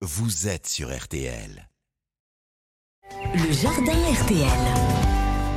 vous êtes sur RTL. Le jardin RTL.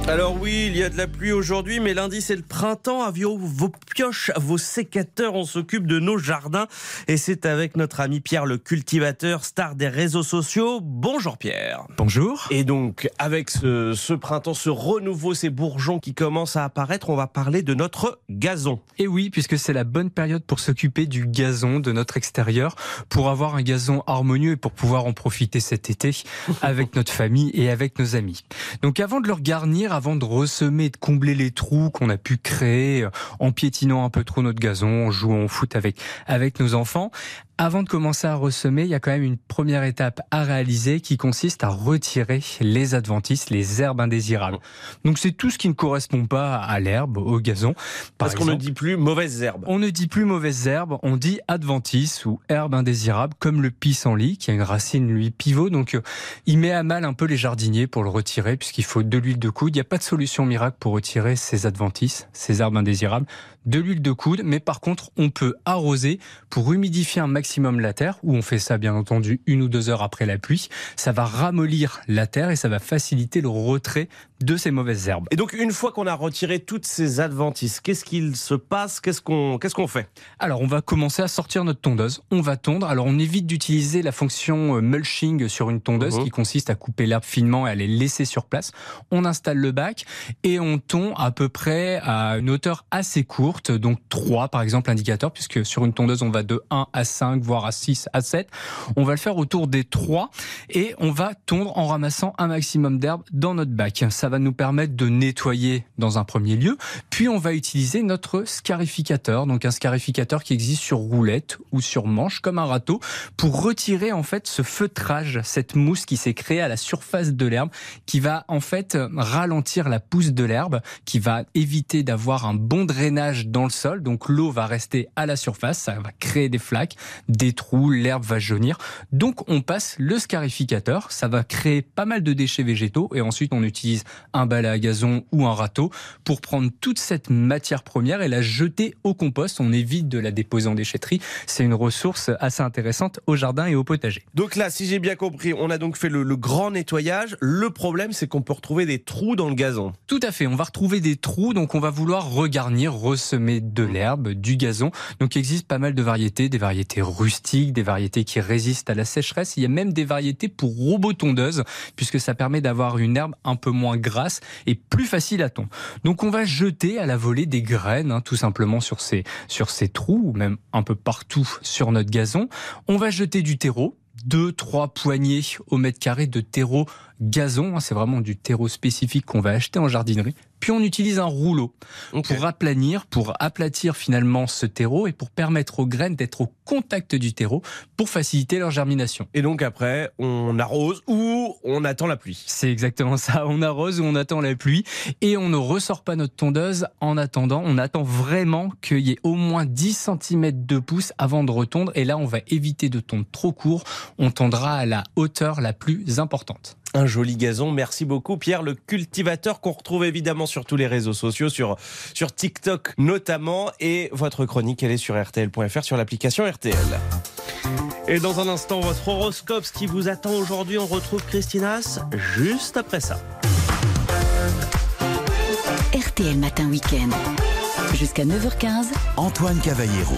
Alors oui, il y a de la pluie aujourd'hui, mais lundi c'est le printemps. Avions vos pioches, vos sécateurs, on s'occupe de nos jardins. Et c'est avec notre ami Pierre le cultivateur, star des réseaux sociaux. Bonjour Pierre. Bonjour. Et donc avec ce, ce printemps, ce renouveau, ces bourgeons qui commencent à apparaître, on va parler de notre gazon. Et oui, puisque c'est la bonne période pour s'occuper du gazon, de notre extérieur, pour avoir un gazon harmonieux et pour pouvoir en profiter cet été avec notre famille et avec nos amis. Donc avant de le garnir, avant de ressemer, de combler les trous qu'on a pu créer euh, en piétinant un peu trop notre gazon, en jouant au foot avec, avec nos enfants, avant de commencer à ressemer, il y a quand même une première étape à réaliser qui consiste à retirer les adventices, les herbes indésirables. Donc c'est tout ce qui ne correspond pas à l'herbe, au gazon. Par Parce qu'on ne dit plus mauvaises herbes. On ne dit plus mauvaises herbes, on dit adventice ou herbe indésirable, comme le pissenlit, qui a une racine, lui, pivot. Donc, euh, il met à mal un peu les jardiniers pour le retirer, puisqu'il faut de l'huile de coude. Il n'y a pas de solution miracle pour retirer ces adventices, ces herbes indésirables. De l'huile de coude, mais par contre, on peut arroser pour humidifier un maximum la terre, où on fait ça, bien entendu, une ou deux heures après la pluie. Ça va ramollir la terre et ça va faciliter le retrait de ces mauvaises herbes. Et donc une fois qu'on a retiré toutes ces adventices, qu'est-ce qu'il se passe? Qu'est-ce qu'on qu'est-ce qu'on fait? Alors, on va commencer à sortir notre tondeuse. On va tondre. Alors, on évite d'utiliser la fonction euh, mulching sur une tondeuse Mhm. qui consiste à couper l'herbe finement et à les laisser sur place. On installe le bac et on tond à peu près à une hauteur assez courte, donc 3 par exemple indicateur, puisque sur une tondeuse, on va de 1 à 5, voire à 6, à 7. On va le faire autour des 3 et on va tondre en ramassant un maximum d'herbe dans notre bac. Ça va nous permettre de nettoyer dans un premier lieu, puis on va utiliser notre scarificateur, donc un scarificateur qui existe sur roulette ou sur manche comme un râteau pour retirer en fait ce feutrage, cette mousse qui s'est créée à la surface de l'herbe qui va en fait ralentir la pousse de l'herbe, qui va éviter d'avoir un bon drainage dans le sol. Donc l'eau va rester à la surface, ça va créer des flaques, des trous, l'herbe va jaunir. Donc on passe le scarificateur, ça va créer pas mal de déchets végétaux et ensuite on utilise un balai à gazon ou un râteau pour prendre toute cette matière première et la jeter au compost. On évite de la déposer en déchetterie. C'est une ressource assez intéressante au jardin et au potager. Donc là, si j'ai bien compris, on a donc fait le, le grand nettoyage. Le problème, c'est qu'on peut retrouver des trous dans le gazon. Tout à fait. On va retrouver des trous, donc on va vouloir regarnir, ressemer de l'herbe, du gazon. Donc il existe pas mal de variétés, des variétés rustiques, des variétés qui résistent à la sécheresse. Il y a même des variétés pour robotondeuses, puisque ça permet d'avoir une herbe un peu moins grasse et plus facile à tondre. Donc on va jeter à la volée des graines, hein, tout simplement sur ces sur ces trous, ou même un peu partout sur notre gazon. On va jeter du terreau. Deux, trois poignées au mètre carré de terreau gazon. hein, C'est vraiment du terreau spécifique qu'on va acheter en jardinerie. Puis on utilise un rouleau pour aplanir, pour aplatir finalement ce terreau et pour permettre aux graines d'être au contact du terreau pour faciliter leur germination. Et donc après, on arrose ou on attend la pluie. C'est exactement ça. On arrose ou on attend la pluie et on ne ressort pas notre tondeuse en attendant. On attend vraiment qu'il y ait au moins 10 cm de pouce avant de retondre. Et là, on va éviter de tondre trop court. On tondra à la hauteur la plus importante. Un joli gazon. Merci beaucoup, Pierre, le cultivateur qu'on retrouve évidemment sur tous les réseaux sociaux, sur, sur TikTok notamment. Et votre chronique, elle est sur RTL.fr, sur l'application RTL. Et dans un instant, votre horoscope, ce qui vous attend aujourd'hui, on retrouve Christinas juste après ça. RTL Matin Week-end. Jusqu'à 9h15, Antoine Cavallero.